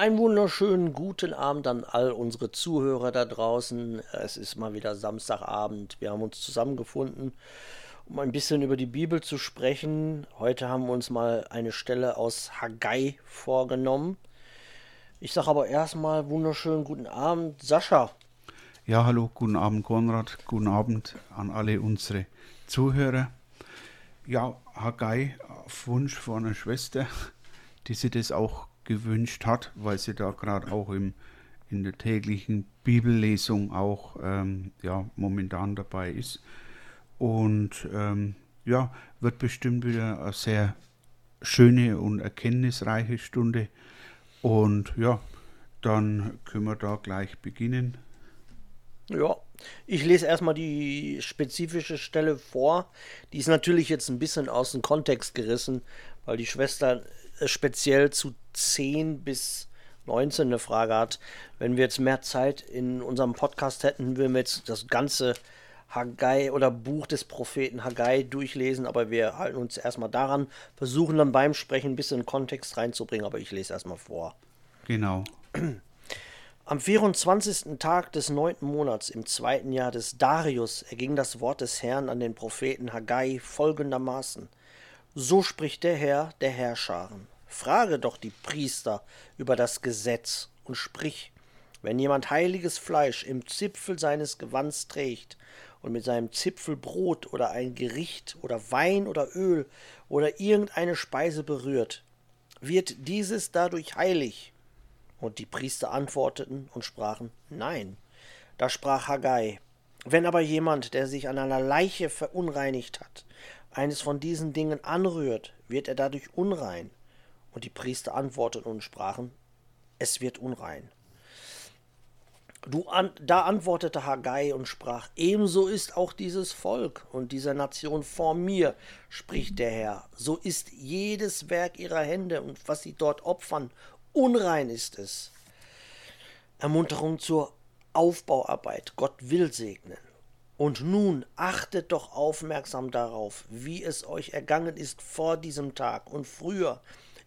Einen wunderschönen guten Abend an all unsere Zuhörer da draußen. Es ist mal wieder Samstagabend. Wir haben uns zusammengefunden, um ein bisschen über die Bibel zu sprechen. Heute haben wir uns mal eine Stelle aus Haggai vorgenommen. Ich sage aber erstmal wunderschönen guten Abend, Sascha. Ja, hallo, guten Abend, Konrad. Guten Abend an alle unsere Zuhörer. Ja, Haggai auf Wunsch von einer Schwester, die sich das auch gewünscht hat, weil sie da gerade auch im, in der täglichen Bibellesung auch ähm, ja, momentan dabei ist. Und ähm, ja, wird bestimmt wieder eine sehr schöne und erkenntnisreiche Stunde. Und ja, dann können wir da gleich beginnen. Ja, ich lese erstmal die spezifische Stelle vor. Die ist natürlich jetzt ein bisschen aus dem Kontext gerissen, weil die Schwester speziell zu 10 bis 19 eine Frage hat. Wenn wir jetzt mehr Zeit in unserem Podcast hätten, würden wir jetzt das ganze Haggai oder Buch des Propheten Haggai durchlesen, aber wir halten uns erstmal daran, versuchen dann beim Sprechen ein bisschen Kontext reinzubringen, aber ich lese erstmal vor. Genau. Am 24. Tag des neunten Monats im zweiten Jahr des Darius erging das Wort des Herrn an den Propheten Haggai folgendermaßen. So spricht der Herr der Herrscharen. Frage doch die Priester über das Gesetz und sprich, wenn jemand heiliges Fleisch im Zipfel seines Gewands trägt und mit seinem Zipfel Brot oder ein Gericht oder Wein oder Öl oder irgendeine Speise berührt, wird dieses dadurch heilig? Und die Priester antworteten und sprachen, Nein. Da sprach Haggai, wenn aber jemand, der sich an einer Leiche verunreinigt hat, eines von diesen Dingen anrührt, wird er dadurch unrein. Und die Priester antworteten und sprachen, es wird unrein. Du an, da antwortete Haggai und sprach, ebenso ist auch dieses Volk und diese Nation vor mir, spricht der Herr. So ist jedes Werk ihrer Hände und was sie dort opfern, unrein ist es. Ermunterung zur Aufbauarbeit, Gott will segnen. Und nun achtet doch aufmerksam darauf, wie es euch ergangen ist vor diesem Tag und früher,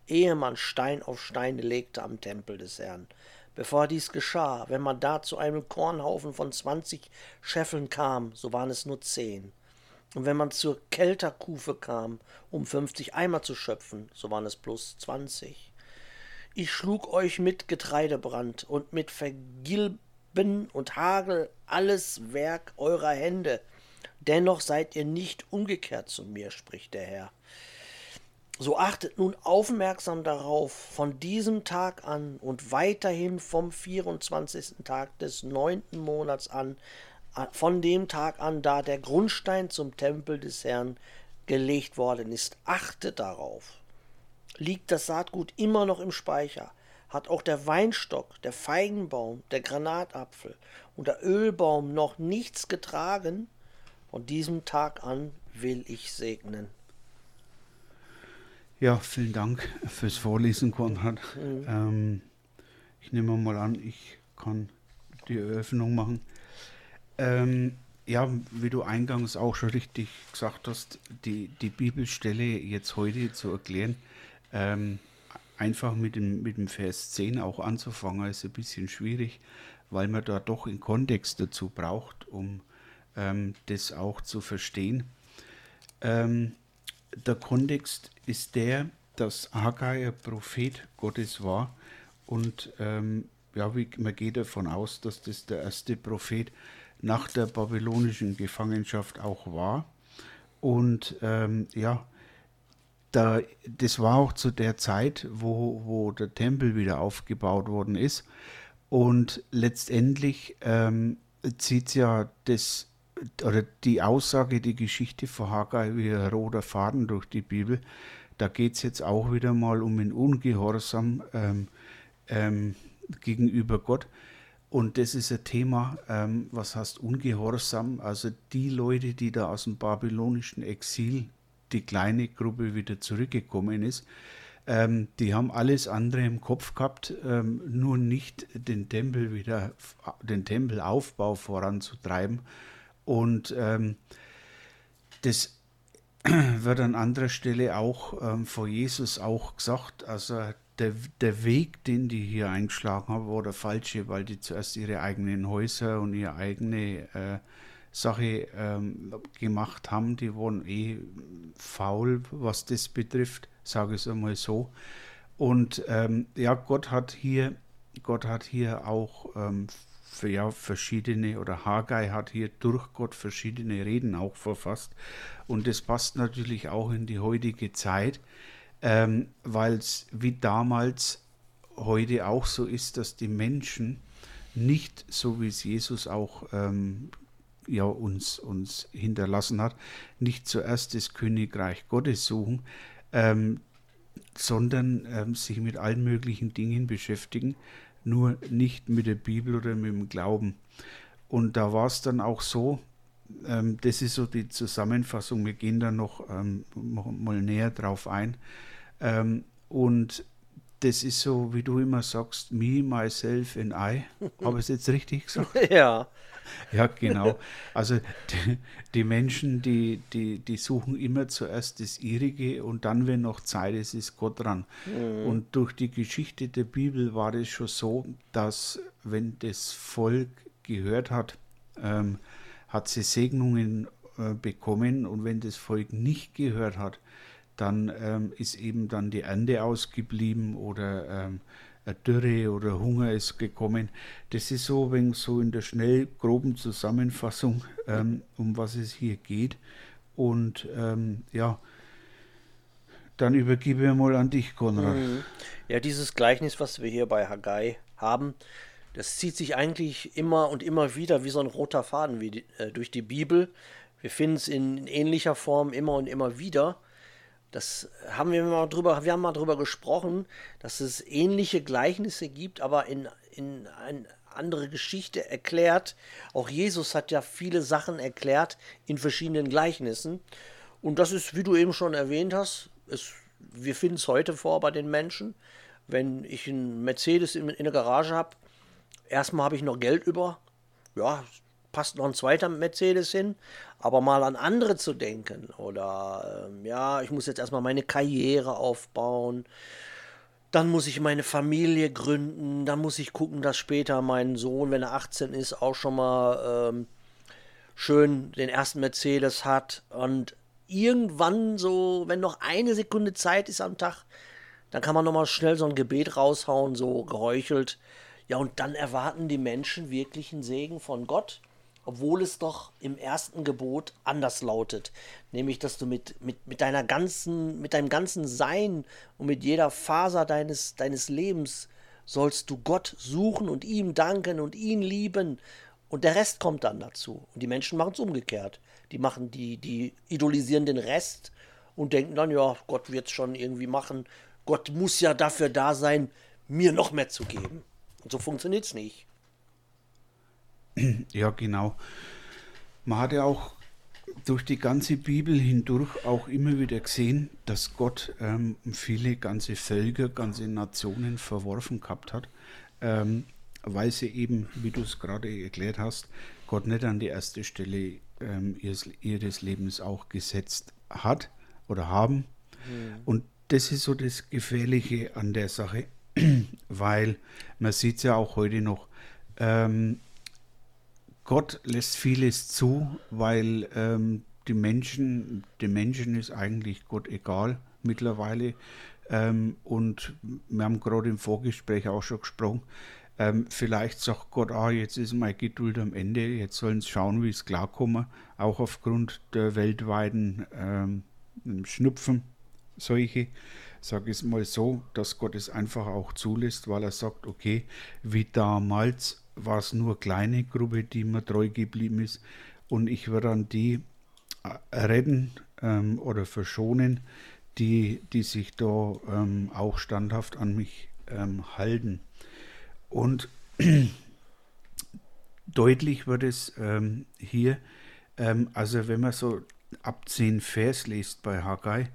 ehe man Stein auf Stein legte am Tempel des Herrn. Bevor dies geschah, wenn man da zu einem Kornhaufen von zwanzig Scheffeln kam, so waren es nur zehn. Und wenn man zur Kelterkufe kam, um fünfzig Eimer zu schöpfen, so waren es bloß zwanzig. Ich schlug euch mit Getreidebrand und mit Vergilben und Hagel alles Werk eurer Hände. Dennoch seid ihr nicht umgekehrt zu mir, spricht der Herr. So achtet nun aufmerksam darauf, von diesem Tag an und weiterhin vom 24. Tag des neunten Monats an, von dem Tag an, da der Grundstein zum Tempel des Herrn gelegt worden ist. Achtet darauf. Liegt das Saatgut immer noch im Speicher, hat auch der Weinstock, der Feigenbaum, der Granatapfel und der Ölbaum noch nichts getragen, von diesem Tag an will ich segnen. Ja, vielen Dank fürs Vorlesen, Konrad. Mhm. Ähm, ich nehme mal an, ich kann die Eröffnung machen. Ähm, ja, wie du eingangs auch schon richtig gesagt hast, die, die Bibelstelle jetzt heute zu erklären, ähm, einfach mit dem, mit dem Vers 10 auch anzufangen, ist ein bisschen schwierig, weil man da doch einen Kontext dazu braucht, um ähm, das auch zu verstehen. Ähm, der Kontext ist der, dass Haggai ein Prophet Gottes war und ähm, ja, wie, man geht davon aus, dass das der erste Prophet nach der babylonischen Gefangenschaft auch war. Und ähm, ja, da, das war auch zu der Zeit, wo, wo der Tempel wieder aufgebaut worden ist. Und letztendlich ähm, zieht ja das, oder die Aussage, die Geschichte von Haggai wie ein roter Faden durch die Bibel. Da geht es jetzt auch wieder mal um den Ungehorsam ähm, ähm, gegenüber Gott. Und das ist ein Thema, ähm, was heißt Ungehorsam? Also die Leute, die da aus dem babylonischen Exil die kleine Gruppe wieder zurückgekommen ist. Ähm, die haben alles andere im Kopf gehabt, ähm, nur nicht den Tempel wieder, den Tempelaufbau voranzutreiben. Und ähm, das wird an anderer Stelle auch ähm, vor Jesus auch gesagt. Also der, der Weg, den die hier eingeschlagen haben, war der falsche, weil die zuerst ihre eigenen Häuser und ihre eigene äh, Sache ähm, gemacht haben. Die waren eh faul, was das betrifft, sage ich es einmal so. Und ähm, ja, Gott hat hier, Gott hat hier auch ähm, für, ja, verschiedene, oder Haggai hat hier durch Gott verschiedene Reden auch verfasst. Und das passt natürlich auch in die heutige Zeit, ähm, weil es wie damals heute auch so ist, dass die Menschen nicht so wie es Jesus auch ähm, ja, uns, uns hinterlassen hat, nicht zuerst das Königreich Gottes suchen, ähm, sondern ähm, sich mit allen möglichen Dingen beschäftigen, nur nicht mit der Bibel oder mit dem Glauben. Und da war es dann auch so, ähm, das ist so die Zusammenfassung, wir gehen da noch, ähm, mal näher drauf ein. Ähm, und das ist so, wie du immer sagst, me, myself and I. Habe ich es jetzt richtig gesagt? Ja. Ja, genau. Also die, die, Menschen, die, die, die suchen immer zuerst das Ihrige und dann, wenn noch Zeit ist, ist Gott dran. Mhm. Und durch die Geschichte der Bibel war es schon so, dass wenn das Volk gehört hat, ähm, hat sie Segnungen äh, bekommen und wenn das Volk nicht gehört hat, dann ähm, ist eben dann die Ernte ausgeblieben oder ähm, eine Dürre oder Hunger ist gekommen. Das ist so, wenn so in der schnell groben Zusammenfassung, ähm, um was es hier geht. Und ähm, ja, dann übergebe ich mal an dich, Konrad. Mhm. Ja, dieses Gleichnis, was wir hier bei Haggai haben, das zieht sich eigentlich immer und immer wieder wie so ein roter Faden die, äh, durch die Bibel. Wir finden es in ähnlicher Form immer und immer wieder. Das haben wir mal drüber, wir haben mal drüber gesprochen, dass es ähnliche Gleichnisse gibt, aber in, in eine andere Geschichte erklärt. Auch Jesus hat ja viele Sachen erklärt in verschiedenen Gleichnissen. Und das ist, wie du eben schon erwähnt hast, es, wir finden es heute vor bei den Menschen. Wenn ich einen Mercedes in, in der Garage habe, erstmal habe ich noch Geld über. Ja, passt noch ein zweiter Mercedes hin, aber mal an andere zu denken oder ähm, ja, ich muss jetzt erstmal meine Karriere aufbauen, dann muss ich meine Familie gründen, dann muss ich gucken, dass später mein Sohn, wenn er 18 ist, auch schon mal ähm, schön den ersten Mercedes hat. Und irgendwann so, wenn noch eine Sekunde Zeit ist am Tag, dann kann man nochmal schnell so ein Gebet raushauen, so geheuchelt. Ja, und dann erwarten die Menschen wirklich einen Segen von Gott obwohl es doch im ersten Gebot anders lautet, nämlich dass du mit, mit, mit deiner ganzen, mit deinem ganzen Sein und mit jeder Faser deines, deines Lebens sollst du Gott suchen und ihm danken und ihn lieben und der Rest kommt dann dazu. Und die Menschen machen es umgekehrt. Die machen die, die idolisieren den Rest und denken dann, ja, Gott wird es schon irgendwie machen. Gott muss ja dafür da sein, mir noch mehr zu geben. Und so funktioniert es nicht. Ja, genau. Man hat ja auch durch die ganze Bibel hindurch auch immer wieder gesehen, dass Gott ähm, viele ganze Völker, ganze Nationen verworfen gehabt hat, ähm, weil sie eben, wie du es gerade erklärt hast, Gott nicht an die erste Stelle ähm, ihres, ihres, Lebens auch gesetzt hat oder haben. Mhm. Und das ist so das Gefährliche an der Sache, weil man sieht es ja auch heute noch, ähm, Gott lässt vieles zu, weil ähm, die Menschen, den Menschen ist eigentlich Gott egal mittlerweile. Ähm, und wir haben gerade im Vorgespräch auch schon gesprochen. Ähm, vielleicht sagt Gott, ah, jetzt ist meine Geduld am Ende, jetzt sollen sie schauen, wie es klarkommen, auch aufgrund der weltweiten ähm, Schnupfen, solche. Sage ich es mal so, dass Gott es einfach auch zulässt, weil er sagt, okay, wie damals war es nur eine kleine Gruppe, die mir treu geblieben ist. Und ich werde dann die äh, retten ähm, oder verschonen, die, die sich da ähm, auch standhaft an mich ähm, halten. Und deutlich wird es ähm, hier, ähm, also wenn man so ab 10 Vers liest bei Haggai,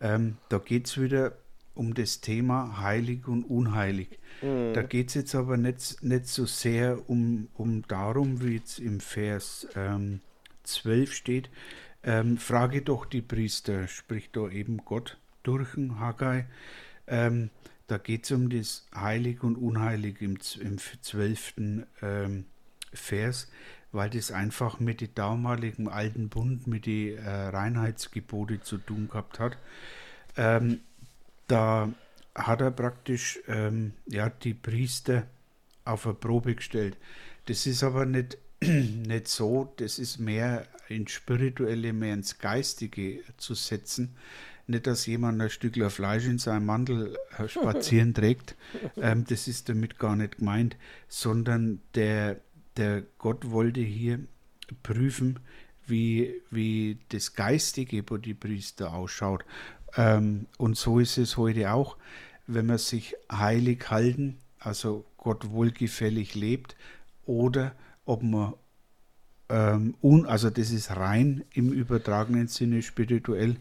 ähm, da geht es wieder um das Thema heilig und unheilig. Mhm. Da geht es jetzt aber nicht, nicht so sehr um, um darum, wie jetzt im Vers ähm, 12 steht. Ähm, frage doch die Priester, spricht da eben Gott durch den Haggai. Ähm, da geht es um das Heilig und Unheilig im, im 12. Ähm, Vers, weil das einfach mit dem damaligen alten Bund, mit den äh, Reinheitsgebote zu tun gehabt hat. Ähm, da hat er praktisch ähm, ja, die Priester auf eine Probe gestellt. Das ist aber nicht, nicht so, das ist mehr ins Spirituelle, mehr ins Geistige zu setzen nicht, dass jemand ein Stückler Fleisch in seinem Mantel äh, spazieren trägt. Ähm, das ist damit gar nicht gemeint, sondern der, der Gott wollte hier prüfen, wie, wie das Geistige bei die Priester ausschaut. Ähm, und so ist es heute auch, wenn man sich heilig halten, also Gott wohlgefällig lebt, oder ob man ähm, un, also das ist rein im übertragenen Sinne spirituell,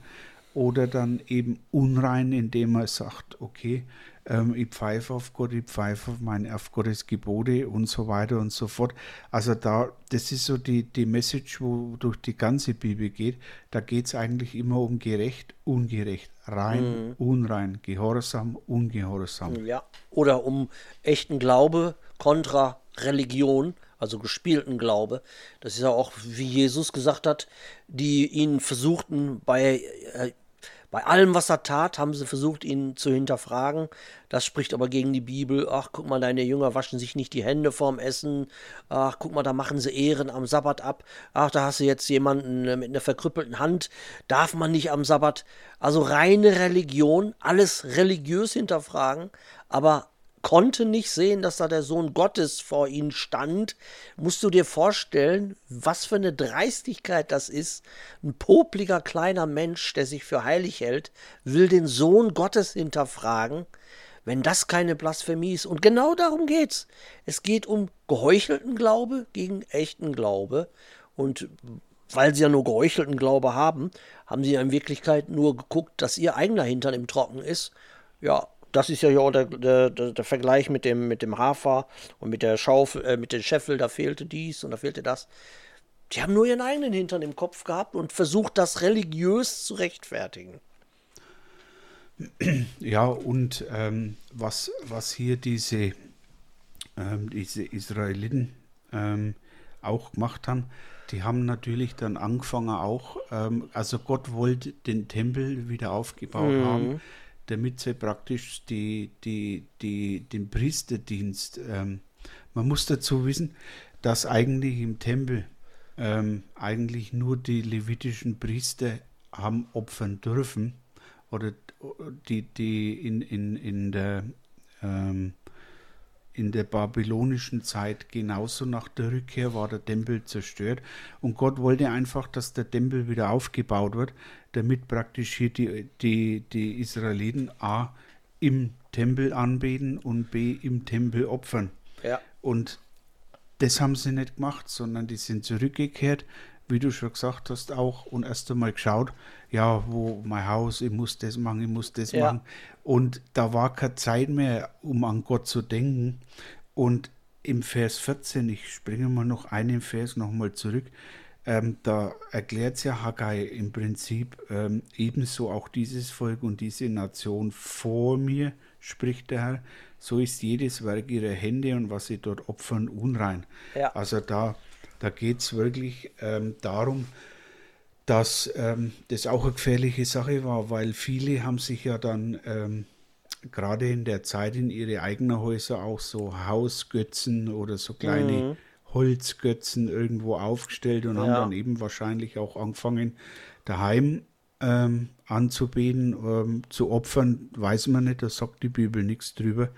oder dann eben unrein, indem er sagt, okay, ähm, ich pfeife auf Gott, ich pfeife auf, meine, auf Gottes Gebote und so weiter und so fort. Also da, das ist so die, die Message, wo durch die ganze Bibel geht. Da geht es eigentlich immer um gerecht, ungerecht, rein, mhm. unrein, gehorsam, ungehorsam. Ja, oder um echten Glaube kontra Religion also gespielten Glaube. Das ist ja auch, wie Jesus gesagt hat, die ihn versuchten, bei, äh, bei allem, was er tat, haben sie versucht, ihn zu hinterfragen. Das spricht aber gegen die Bibel. Ach, guck mal, deine Jünger waschen sich nicht die Hände vorm Essen. Ach, guck mal, da machen sie Ehren am Sabbat ab. Ach, da hast du jetzt jemanden äh, mit einer verkrüppelten Hand. Darf man nicht am Sabbat. Also reine Religion, alles religiös hinterfragen, aber konnte nicht sehen, dass da der Sohn Gottes vor ihnen stand. Musst du dir vorstellen, was für eine Dreistigkeit das ist. Ein popliger kleiner Mensch, der sich für heilig hält, will den Sohn Gottes hinterfragen. Wenn das keine Blasphemie ist. Und genau darum geht's. Es geht um geheuchelten Glaube gegen echten Glaube. Und weil sie ja nur geheuchelten Glaube haben, haben sie in Wirklichkeit nur geguckt, dass ihr eigener Hintern im Trocken ist. Ja, das ist ja auch der, der, der, Vergleich mit dem, mit dem Hafer und mit der Schaufel, äh, mit dem Scheffel, da fehlte dies und da fehlte das. Die haben nur ihren eigenen Hintern im Kopf gehabt und versucht, das religiös zu rechtfertigen. Ja, und ähm, was, was hier diese, ähm, diese Israeliten ähm, auch gemacht haben, die haben natürlich dann angefangen auch, ähm, also Gott wollte den Tempel wieder aufgebaut mhm. haben damit sie praktisch die, die, die, den Priesterdienst, ähm, man muss dazu wissen, dass eigentlich im Tempel ähm, eigentlich nur die levitischen Priester haben opfern dürfen oder die, die in, in, in der ähm, in der babylonischen Zeit genauso nach der Rückkehr war der Tempel zerstört und Gott wollte einfach, dass der Tempel wieder aufgebaut wird, damit praktisch hier die, die, die Israeliten A im Tempel anbeten und B im Tempel opfern. Ja. Und das haben sie nicht gemacht, sondern die sind zurückgekehrt, wie du schon gesagt hast, auch und erst einmal geschaut, ja, wo mein Haus, ich muss das machen, ich muss das ja. machen. Und da war keine Zeit mehr, um an Gott zu denken. Und im Vers 14, ich springe mal noch einen Vers nochmal zurück, ähm, da erklärt es ja Haggai im Prinzip ähm, ebenso auch dieses Volk und diese Nation vor mir, spricht der Herr, so ist jedes Werk ihrer Hände und was sie dort opfern unrein. Ja. Also da, da geht es wirklich ähm, darum, dass ähm, das auch eine gefährliche Sache war, weil viele haben sich ja dann ähm, gerade in der Zeit in ihre eigenen Häuser auch so Hausgötzen oder so kleine mhm. Holzgötzen irgendwo aufgestellt und ja. haben dann eben wahrscheinlich auch angefangen, daheim ähm, anzubeten, ähm, zu opfern, weiß man nicht, da sagt die Bibel nichts drüber.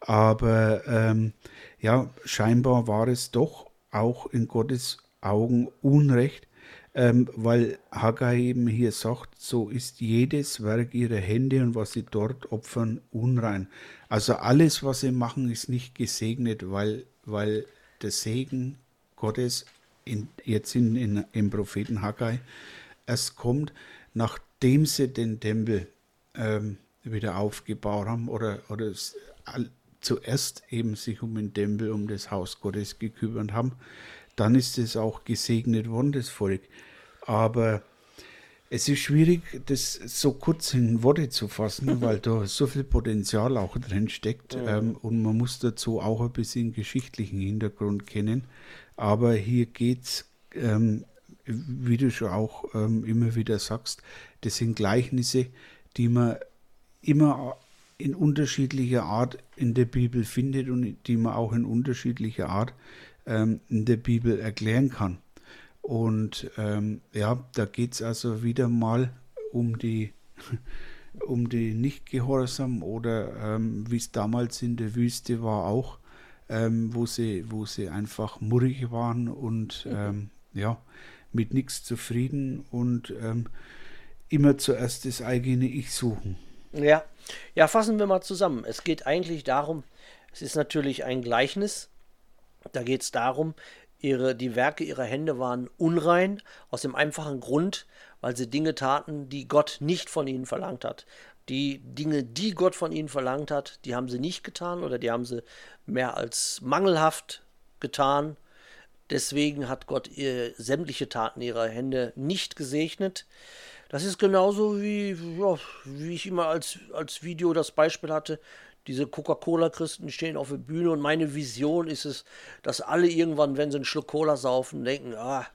Aber ähm, ja, scheinbar war es doch auch in Gottes Augen Unrecht, ähm, weil Haggai eben hier sagt, so ist jedes Werk ihrer Hände und was sie dort opfern unrein. Also alles, was sie machen, ist nicht gesegnet, weil, weil der Segen Gottes in, jetzt in, in, im Propheten Haggai erst kommt, nachdem sie den Tempel ähm, wieder aufgebaut haben oder, oder zuerst eben sich um den Tempel, um das Haus Gottes gekümmert haben dann ist es auch gesegnet worden, das Volk. Aber Es ist schwierig, das so kurz in Worte zu fassen, weil da so viel Potenzial auch drin steckt. Ähm, und man muss dazu auch ein bisschen geschichtlichen Hintergrund kennen. Aber hier geht es, ähm, wie du schon auch ähm, immer wieder sagst, das sind Gleichnisse, die man immer in unterschiedlicher Art in der Bibel findet und die man auch in unterschiedlicher Art ähm, in der Bibel erklären kann. Und ähm, ja, da geht es also wieder mal um die, um die Nichtgehorsam oder ähm, wie es damals in der Wüste war auch, ähm, wo, sie, wo sie einfach murrig waren und mhm. Ja, mit nichts zufrieden und ähm, immer zuerst das eigene Ich suchen. Ja. Ja, fassen wir mal zusammen. Es geht eigentlich darum, es ist natürlich ein Gleichnis, da geht es darum, ihre, die Werke ihrer Hände waren unrein, aus dem einfachen Grund, weil sie Dinge taten, die Gott nicht von ihnen verlangt hat. Die Dinge, die Gott von ihnen verlangt hat, die haben sie nicht getan oder die haben sie mehr als mangelhaft getan. Deswegen hat Gott ihr, sämtliche Taten ihrer Hände nicht gesegnet. Das ist genauso wie, ja, wie ich immer als, als Video das Beispiel hatte, diese Coca-Cola-Christen stehen auf der Bühne und meine Vision ist es, dass alle irgendwann, wenn sie einen Schluck Cola saufen, denken, ah,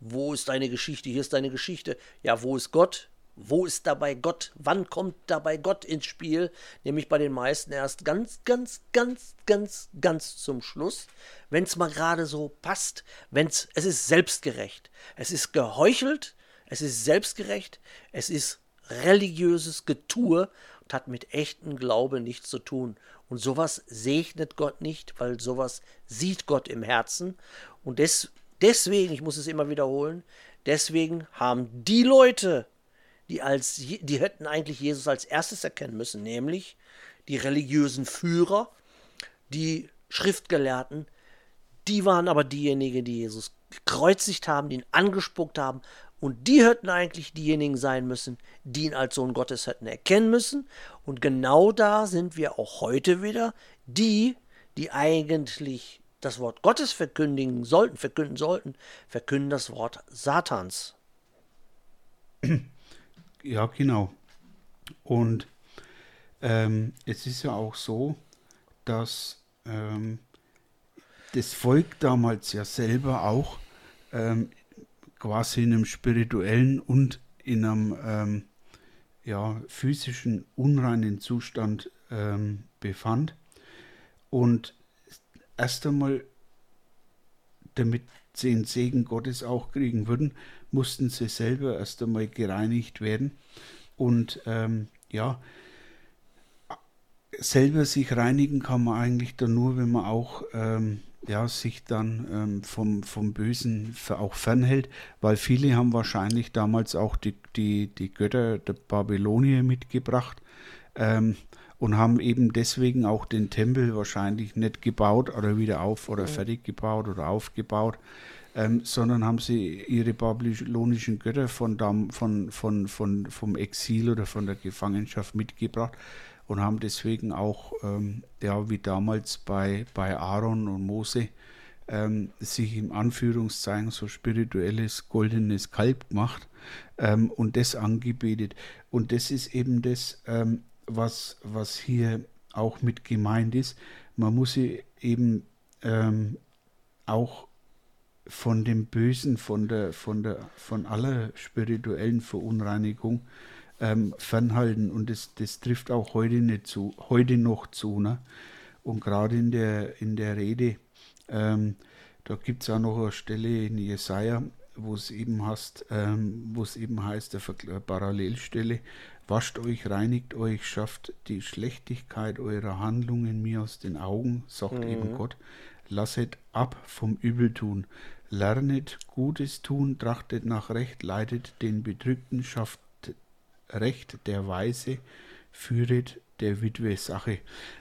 wo ist deine Geschichte? Hier ist deine Geschichte. Ja, wo ist Gott? Wo ist dabei Gott? Wann kommt dabei Gott ins Spiel? Nämlich bei den meisten erst ganz, ganz, ganz, ganz, ganz zum Schluss, wenn es mal gerade so passt, wenn es, es ist selbstgerecht, es ist geheuchelt, es ist selbstgerecht, es ist religiöses Getue und hat mit echtem Glaube nichts zu tun. Und sowas segnet Gott nicht, weil sowas sieht Gott im Herzen. Und des, deswegen, ich muss es immer wiederholen, deswegen haben die Leute, die, als, die hätten eigentlich Jesus als erstes erkennen müssen, nämlich die religiösen Führer, die Schriftgelehrten, die waren aber diejenigen, die Jesus gekreuzigt haben, die ihn angespuckt haben und die hätten eigentlich diejenigen sein müssen, die ihn als Sohn Gottes hätten erkennen müssen. Und genau da sind wir auch heute wieder, die, die eigentlich das Wort Gottes verkündigen sollten, verkünden sollten, verkünden das Wort Satans. Ja, genau. Und ähm, es ist ja auch so, dass ähm, das Volk damals ja selber auch ähm, quasi in einem spirituellen und in einem ähm, ja, physischen unreinen Zustand ähm, befand. Und erst einmal, damit sie den Segen Gottes auch kriegen würden, mussten sie selber erst einmal gereinigt werden. Und ähm, ja, selber sich reinigen kann man eigentlich dann nur, wenn man auch ähm, ja, sich dann ähm, vom, vom Bösen auch fernhält, weil viele haben wahrscheinlich damals auch die, die, die Götter der Babylonier mitgebracht ähm, und haben eben deswegen auch den Tempel wahrscheinlich nicht gebaut oder wieder auf oder fertig gebaut oder aufgebaut, ähm, sondern haben sie ihre babylonischen Götter von, von, von, von, vom Exil oder von der Gefangenschaft mitgebracht und haben deswegen auch, ähm, ja, wie damals bei, bei Aaron und Mose, ähm, sich im Anführungszeichen so spirituelles goldenes Kalb gemacht ähm, und das angebetet. Und das ist eben das, ähm, was, was hier auch mit gemeint ist. Man muss sie eben ähm, auch von dem Bösen, von der, von der, von aller spirituellen Verunreinigung ähm, fernhalten. Und das, das trifft auch heute nicht zu, heute noch zu. Ne? Und gerade in der, in der Rede, ähm, da gibt es auch noch eine Stelle in Jesaja, wo es eben heißt, ähm, wo es eben heißt, der Parallelstelle, wascht euch, reinigt euch, schafft die Schlechtigkeit eurer Handlungen mir aus den Augen, sagt mhm. eben Gott, lasset ab vom Übeltun, lernet Gutes tun, trachtet nach Recht, leitet den Bedrückten, schafft Recht der Weise führet der Witwe Sache.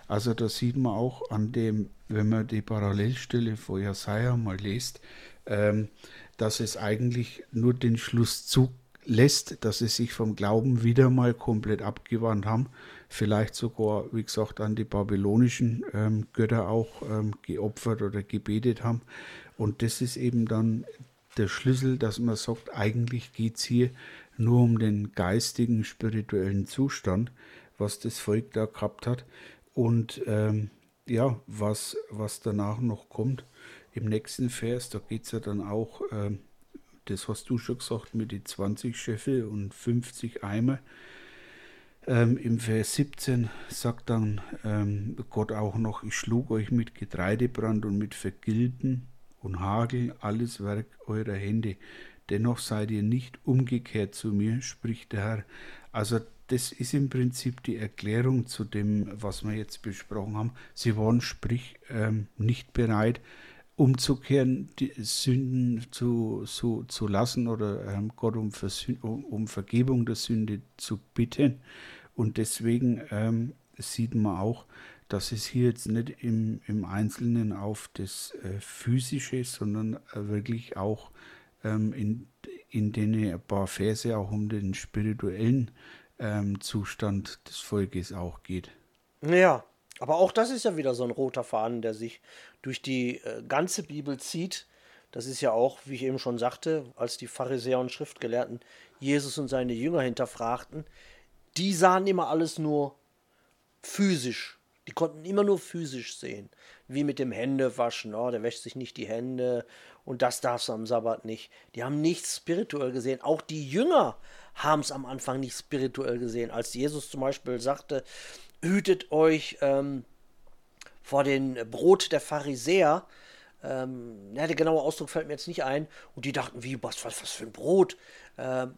Also da sieht man auch an dem, wenn man die Parallelstelle vor Jesaja mal liest, ähm, dass es eigentlich nur den Schluss zulässt, dass sie sich vom Glauben wieder mal komplett abgewandt haben. Vielleicht sogar, wie gesagt, an die babylonischen ähm, Götter auch ähm, geopfert oder gebetet haben. Und das ist eben dann der Schlüssel, dass man sagt, eigentlich geht es hier nur um den geistigen, spirituellen Zustand, was das Volk da gehabt hat. Und ähm, ja, was, was danach noch kommt, im nächsten Vers, da geht es ja dann auch, ähm, das hast du schon gesagt, mit den 20 Scheffel und 50 Eimer. Ähm, Im Vers 17 sagt dann ähm, Gott auch noch, ich schlug euch mit Getreidebrand und mit Vergilben und Hagel, alles Werk eurer Hände. Dennoch seid ihr nicht umgekehrt zu mir, spricht der Herr. Also das ist im Prinzip die Erklärung zu dem, was wir jetzt besprochen haben. Sie waren sprich ähm, nicht bereit, umzukehren, die Sünden zu, zu, zu lassen oder ähm, Gott um, um, um, Vergebung der Sünde zu bitten. Und deswegen ähm, sieht man auch, dass es hier jetzt nicht im, im Einzelnen auf das äh, Physische, sondern äh, wirklich auch ähm, in, in denen ein paar Verse auch um den spirituellen ähm, Zustand des Volkes auch geht. Ja, aber auch das ist ja wieder so ein roter Faden, der sich durch die äh, ganze Bibel zieht. Das ist ja auch, wie ich eben schon sagte, als die Pharisäer und Schriftgelehrten Jesus und seine Jünger hinterfragten, die sahen immer alles nur physisch. Die konnten immer nur physisch sehen. Wie mit dem Händewaschen, oh, der wäscht sich nicht die Hände und das darfst du am Sabbat nicht. Die haben nichts spirituell gesehen. Auch die Jünger haben es am Anfang nicht spirituell gesehen. Als Jesus zum Beispiel sagte, hütet euch ähm, vor dem Brot der Pharisäer. Ähm, ja, der genaue Ausdruck fällt mir jetzt nicht ein. Und die dachten, wie, was, was, was für ein Brot? Ähm,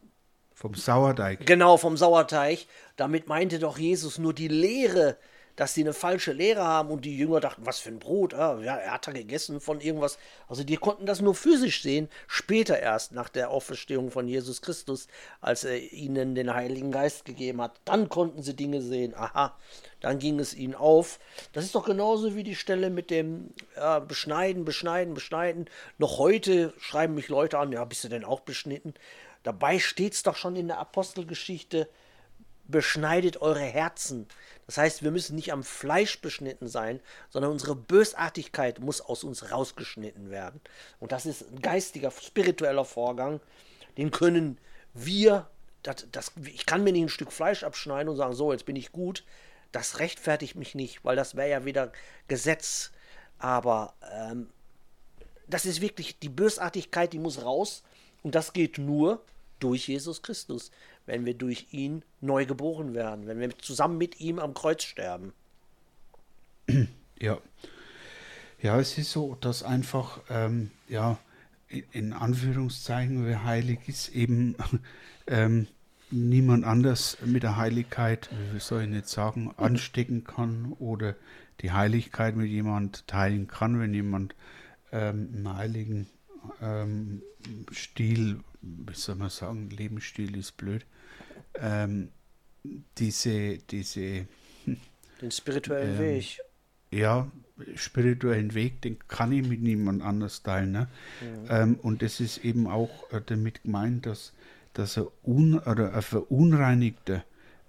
vom Sauerteig. Genau, vom Sauerteig. Damit meinte doch Jesus nur die Lehre dass sie eine falsche Lehre haben und die Jünger dachten, was für ein Brot, ah, ja, er hat da gegessen von irgendwas. Also die konnten das nur physisch sehen, später erst nach der Auferstehung von Jesus Christus, als er ihnen den Heiligen Geist gegeben hat. Dann konnten sie Dinge sehen, aha, dann ging es ihnen auf. Das ist doch genauso wie die Stelle mit dem ja, Beschneiden, Beschneiden, Beschneiden. Noch heute schreiben mich Leute an, ja, bist du denn auch beschnitten? Dabei steht es doch schon in der Apostelgeschichte, beschneidet eure Herzen. Das heißt, wir müssen nicht am Fleisch beschnitten sein, sondern unsere Bösartigkeit muss aus uns rausgeschnitten werden. Und das ist ein geistiger, spiritueller Vorgang. Den können wir, das, das, ich kann mir nicht ein Stück Fleisch abschneiden und sagen, so, jetzt bin ich gut. Das rechtfertigt mich nicht, weil das wäre ja wieder Gesetz. Aber ähm, das ist wirklich die Bösartigkeit, die muss raus. Und das geht nur durch Jesus Christus wenn wir durch ihn neu geboren werden, wenn wir zusammen mit ihm am Kreuz sterben. Ja. Ja, es ist so, dass einfach, ähm, ja, in Anführungszeichen, wer heilig ist, eben ähm, niemand anders mit der Heiligkeit, wie soll ich nicht sagen, anstecken kann oder die Heiligkeit mit jemand teilen kann, wenn jemand ähm, einen heiligen ähm, Stil, wie soll man sagen, Lebensstil ist blöd, ähm, diese, diese den spirituellen ähm, Weg. Ja, spirituellen Weg, den kann ich mit niemand anders teilen. Ne? Mhm. Ähm, und das ist eben auch äh, damit gemeint, dass, dass er un, oder ein verunreinigter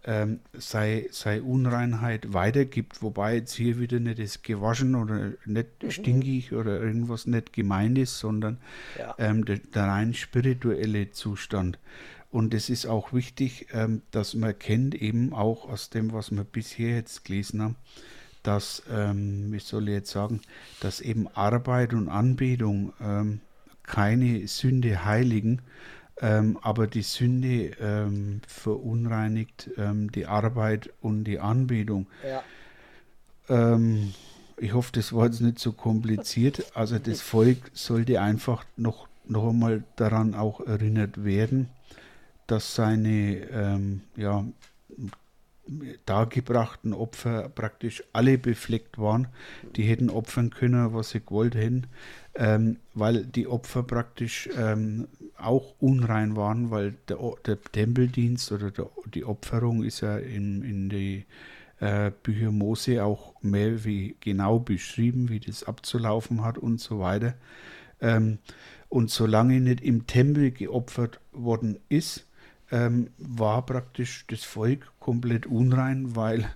ähm, sei, sei Unreinheit weitergibt, wobei jetzt hier wieder nicht das gewaschen oder nicht mhm. stinkig oder irgendwas nicht gemeint ist, sondern ja. ähm, der, der rein spirituelle Zustand. Und es ist auch wichtig, ähm, dass man kennt, eben auch aus dem, was wir bisher jetzt gelesen haben, dass, ähm, wie soll ich jetzt sagen, dass eben Arbeit und Anbetung ähm, keine Sünde heiligen, ähm, aber die Sünde ähm, verunreinigt ähm, die Arbeit und die Anbetung. Ja. Ähm, ich hoffe, das war jetzt nicht so kompliziert. Also das Volk sollte einfach noch, noch einmal daran auch erinnert werden, dass seine ähm, ja, dargebrachten Opfer praktisch alle befleckt waren. Die hätten opfern können, was sie gewollt hätten, ähm, weil die Opfer praktisch ähm, auch unrein waren, weil der, der Tempeldienst oder der, die Opferung ist ja in, in die äh, Bücher Mose auch mehr wie genau beschrieben, wie das abzulaufen hat und so weiter. Ähm, und solange nicht im Tempel geopfert worden ist, ähm, war praktisch das Volk komplett unrein, weil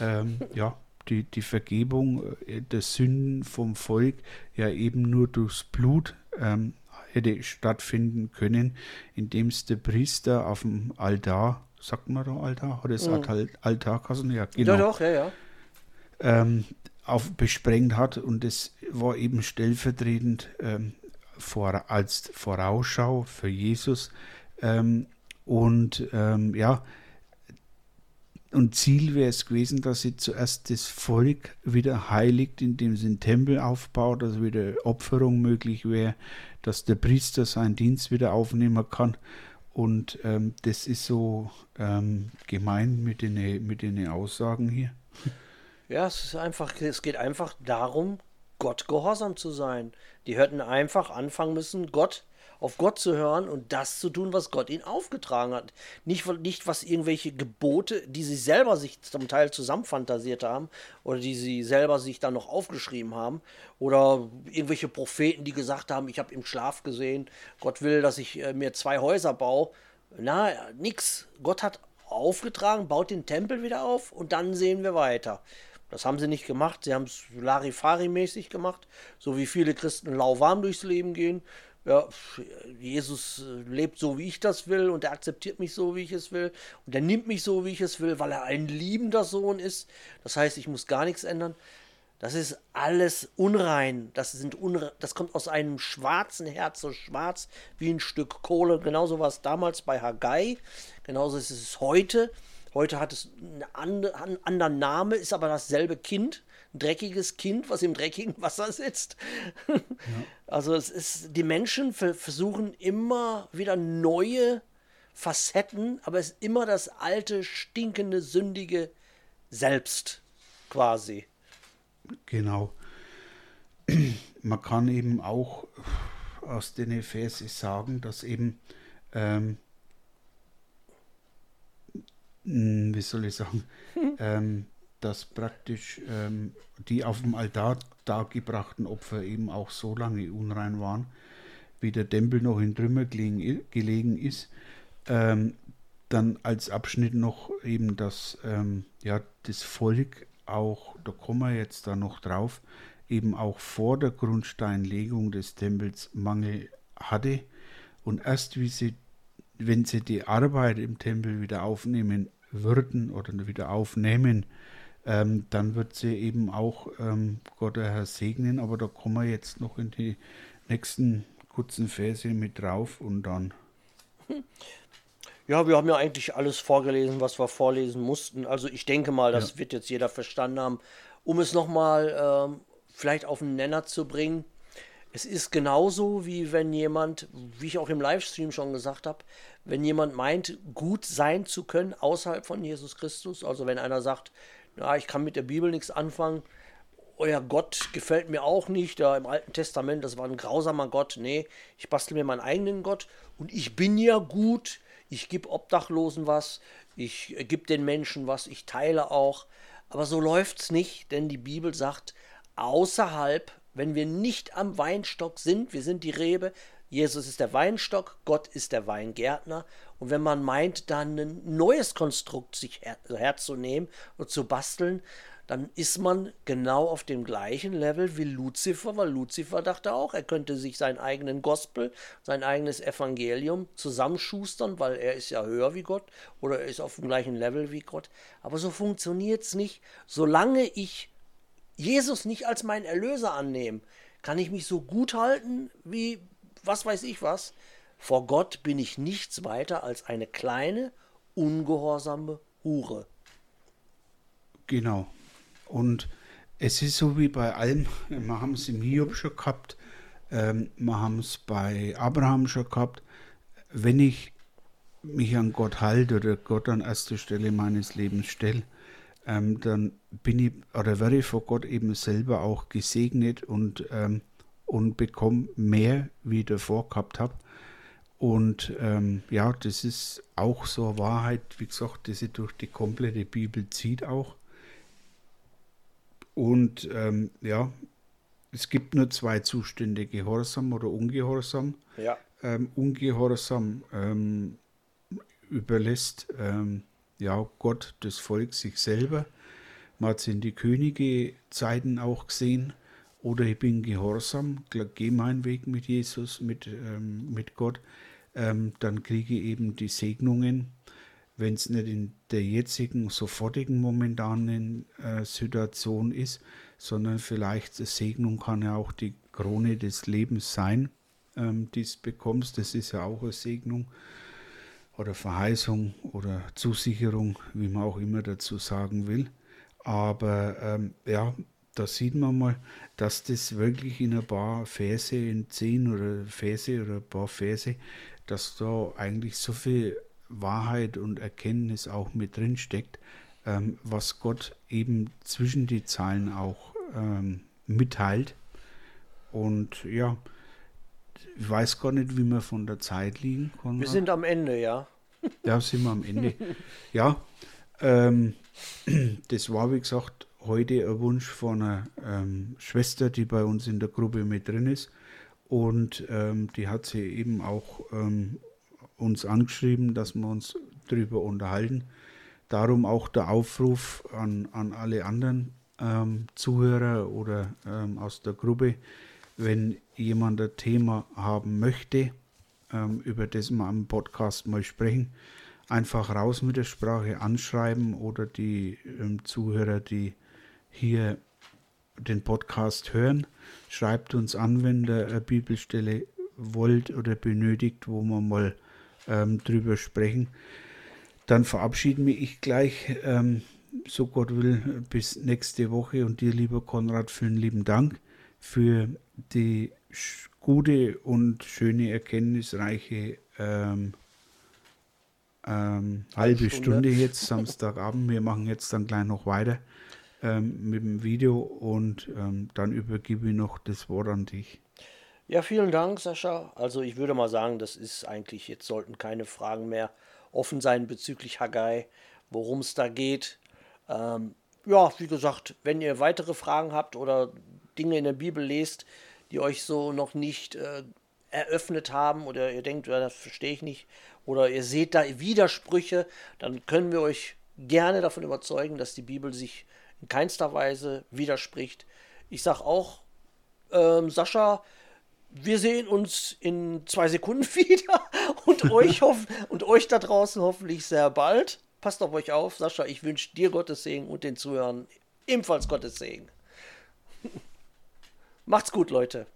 ähm, ja, die, die Vergebung äh, der Sünden vom Volk ja eben nur durchs Blut ähm, hätte stattfinden können, indem es der Priester auf dem Altar, sagt man da Altar, oder das mhm. Altarkassen, ja, genau. Ja, doch, ja, ja. Ähm, auf, besprengt hat und das war eben stellvertretend ähm, vor, als Vorausschau für Jesus. Ähm, und ähm, ja, und Ziel wäre es gewesen, dass sie zuerst das Volk wieder heiligt, indem sie einen Tempel aufbaut, dass wieder Opferung möglich wäre, dass der Priester seinen Dienst wieder aufnehmen kann. Und ähm, das ist so ähm, gemeint mit den, mit den Aussagen hier. Ja, es ist einfach, es geht einfach darum, Gott gehorsam zu sein. Die hätten einfach anfangen müssen, Gott auf Gott zu hören und das zu tun, was Gott ihnen aufgetragen hat. Nicht, nicht was irgendwelche Gebote, die sie selber sich zum Teil zusammenfantasiert haben oder die sie selber sich dann noch aufgeschrieben haben oder irgendwelche Propheten, die gesagt haben, ich habe im Schlaf gesehen, Gott will, dass ich äh, mir zwei Häuser baue. Na, nix. Gott hat aufgetragen, baut den Tempel wieder auf und dann sehen wir weiter. Das haben sie nicht gemacht. Sie haben es Larifari-mäßig gemacht, so wie viele Christen lauwarm durchs Leben gehen ja, Jesus äh, lebt so, wie ich das will und er akzeptiert mich so, wie ich es will und er nimmt mich so, wie ich es will, weil er ein liebender Sohn ist. Das heißt, ich muss gar nichts ändern. Das ist alles unrein. Das, sind unre das kommt aus einem schwarzen Herz, so schwarz wie ein Stück Kohle. Genauso war es damals bei Haggai. Genauso ist es heute. Heute hat es einen anderen Namen, ist aber dasselbe Kind dreckiges Kind, was im dreckigen Wasser sitzt. Ja. Also es ist, die Menschen versuchen immer wieder neue Facetten, aber es ist immer das alte, stinkende, sündige Selbst quasi. Genau. Man kann eben auch aus den Verse sagen, dass eben, ähm, hm, wie soll ich sagen, ähm, dass praktisch ähm, die auf dem Altar dargebrachten Opfer eben auch so lange unrein waren, wie der Tempel noch in Trümmer gelegen, gelegen ist. Ähm, dann als Abschnitt noch eben, dass ähm, ja, das Volk auch, da kommen wir jetzt da noch drauf, eben auch vor der Grundsteinlegung des Tempels Mangel hatte und erst wie sie, wenn sie die Arbeit im Tempel wieder aufnehmen würden oder wieder aufnehmen, ähm, dann wird sie eben auch ähm, Gott der Herr segnen, aber da kommen wir jetzt noch in die nächsten kurzen Verse mit drauf und dann. Ja, wir haben ja eigentlich alles vorgelesen, was wir vorlesen mussten. Also ich denke mal, das ja. wird jetzt jeder verstanden haben. Um es nochmal ähm, vielleicht auf den Nenner zu bringen, es ist genauso wie wenn jemand, wie ich auch im Livestream schon gesagt habe, wenn jemand meint, gut sein zu können außerhalb von Jesus Christus, also wenn einer sagt, ja, ich kann mit der Bibel nichts anfangen. Euer Gott gefällt mir auch nicht. Da im Alten Testament, das war ein grausamer Gott. Nee, ich bastel mir meinen eigenen Gott. Und ich bin ja gut. Ich gebe Obdachlosen was. Ich gebe den Menschen was. Ich teile auch. Aber so läuft es nicht, denn die Bibel sagt, außerhalb, wenn wir nicht am Weinstock sind, wir sind die Rebe, Jesus ist der Weinstock, Gott ist der Weingärtner. Und wenn man meint, dann ein neues Konstrukt sich her herzunehmen und zu basteln, dann ist man genau auf dem gleichen Level wie Luzifer, weil Luzifer dachte auch, er könnte sich seinen eigenen Gospel, sein eigenes Evangelium zusammenschustern, weil er ist ja höher wie Gott oder er ist auf dem gleichen Level wie Gott. Aber so funktioniert es nicht. Solange ich Jesus nicht als meinen Erlöser annehme, kann ich mich so gut halten wie was weiß ich was. Vor Gott bin ich nichts weiter als eine kleine, ungehorsame Hure. Genau. Und es ist so wie bei allem, wir haben es im Hiob schon gehabt, ähm, wir haben es bei Abraham schon gehabt, wenn ich mich an Gott halte oder Gott an erster Stelle meines Lebens stelle, ähm, dann bin ich oder werde ich vor Gott eben selber auch gesegnet und ähm, und bekomme mehr, wie ich davor gehabt habe. Und ähm, ja, das ist auch so eine Wahrheit, wie gesagt, die sich durch die komplette Bibel zieht auch. Und ähm, ja, es gibt nur zwei Zustände, Gehorsam oder Ungehorsam. Ja. Ähm, Ungehorsam ähm, überlässt ähm, ja Gott das Volk sich selber. Man hat es in die Könige-Zeiten auch gesehen oder ich bin gehorsam, gehe meinen Weg mit Jesus, mit, ähm, mit Gott, ähm, dann kriege ich eben die Segnungen, wenn es nicht in der jetzigen, sofortigen, momentanen äh, Situation ist, sondern vielleicht eine Segnung kann ja auch die Krone des Lebens sein, ähm, die du bekommst. Das ist ja auch eine Segnung oder Verheißung oder Zusicherung, wie man auch immer dazu sagen will. Aber ähm, ja, da sieht man mal, dass das wirklich in ein paar Verse, in zehn oder Verse oder ein paar Verse, dass da eigentlich so viel Wahrheit und Erkenntnis auch mit drin steckt, ähm, was Gott eben zwischen die Zeilen auch ähm, mitteilt. Und ja, ich weiß gar nicht, wie wir von der Zeit liegen. Konrad. Wir sind am Ende, ja. Ja, sind wir am Ende. ja, ähm, das war, wie gesagt, heute ein Wunsch von einer ähm, Schwester, die bei uns in der Gruppe mit drin ist. Und ähm, die hat sie eben auch ähm, uns angeschrieben, dass wir uns darüber unterhalten. Darum auch der Aufruf an, an alle anderen ähm, Zuhörer oder ähm, aus der Gruppe, wenn jemand ein Thema haben möchte, ähm, über das wir am Podcast mal sprechen, einfach raus mit der Sprache anschreiben oder die ähm, Zuhörer, die hier den Podcast hören, schreibt uns an, wenn ihr eine Bibelstelle wollt oder benötigt, wo wir mal ähm, drüber sprechen. Dann verabschiede mich gleich, ähm, so Gott will, bis nächste Woche und dir, lieber Konrad, vielen lieben Dank für die gute und schöne, erkenntnisreiche ähm, ähm, halbe Stunde. Stunde jetzt, Samstagabend. Wir machen jetzt dann gleich noch weiter ähm, mit dem Video und ähm, dann übergebe ich noch das Wort an dich. Ja, vielen Dank, Sascha. Also ich würde mal sagen, das ist eigentlich, jetzt sollten keine Fragen mehr offen sein bezüglich Haggai, worum es da geht. Ähm, ja, wie gesagt, wenn ihr weitere Fragen habt oder Dinge in der Bibel lest, die euch so noch nicht äh, eröffnet haben oder ihr denkt, ja, das verstehe ich nicht, oder ihr seht da Widersprüche, dann können wir euch gerne davon überzeugen, dass die Bibel sich in keinster Weise widerspricht. Ich sage auch, ähm, Sascha, wir sehen uns in zwei Sekunden wieder und euch, hoff und euch da draußen hoffentlich sehr bald. Passt auf euch auf, Sascha. Ich wünsche dir Gottes Segen und den Zuhörern ebenfalls Gottes Segen. Macht's gut, Leute.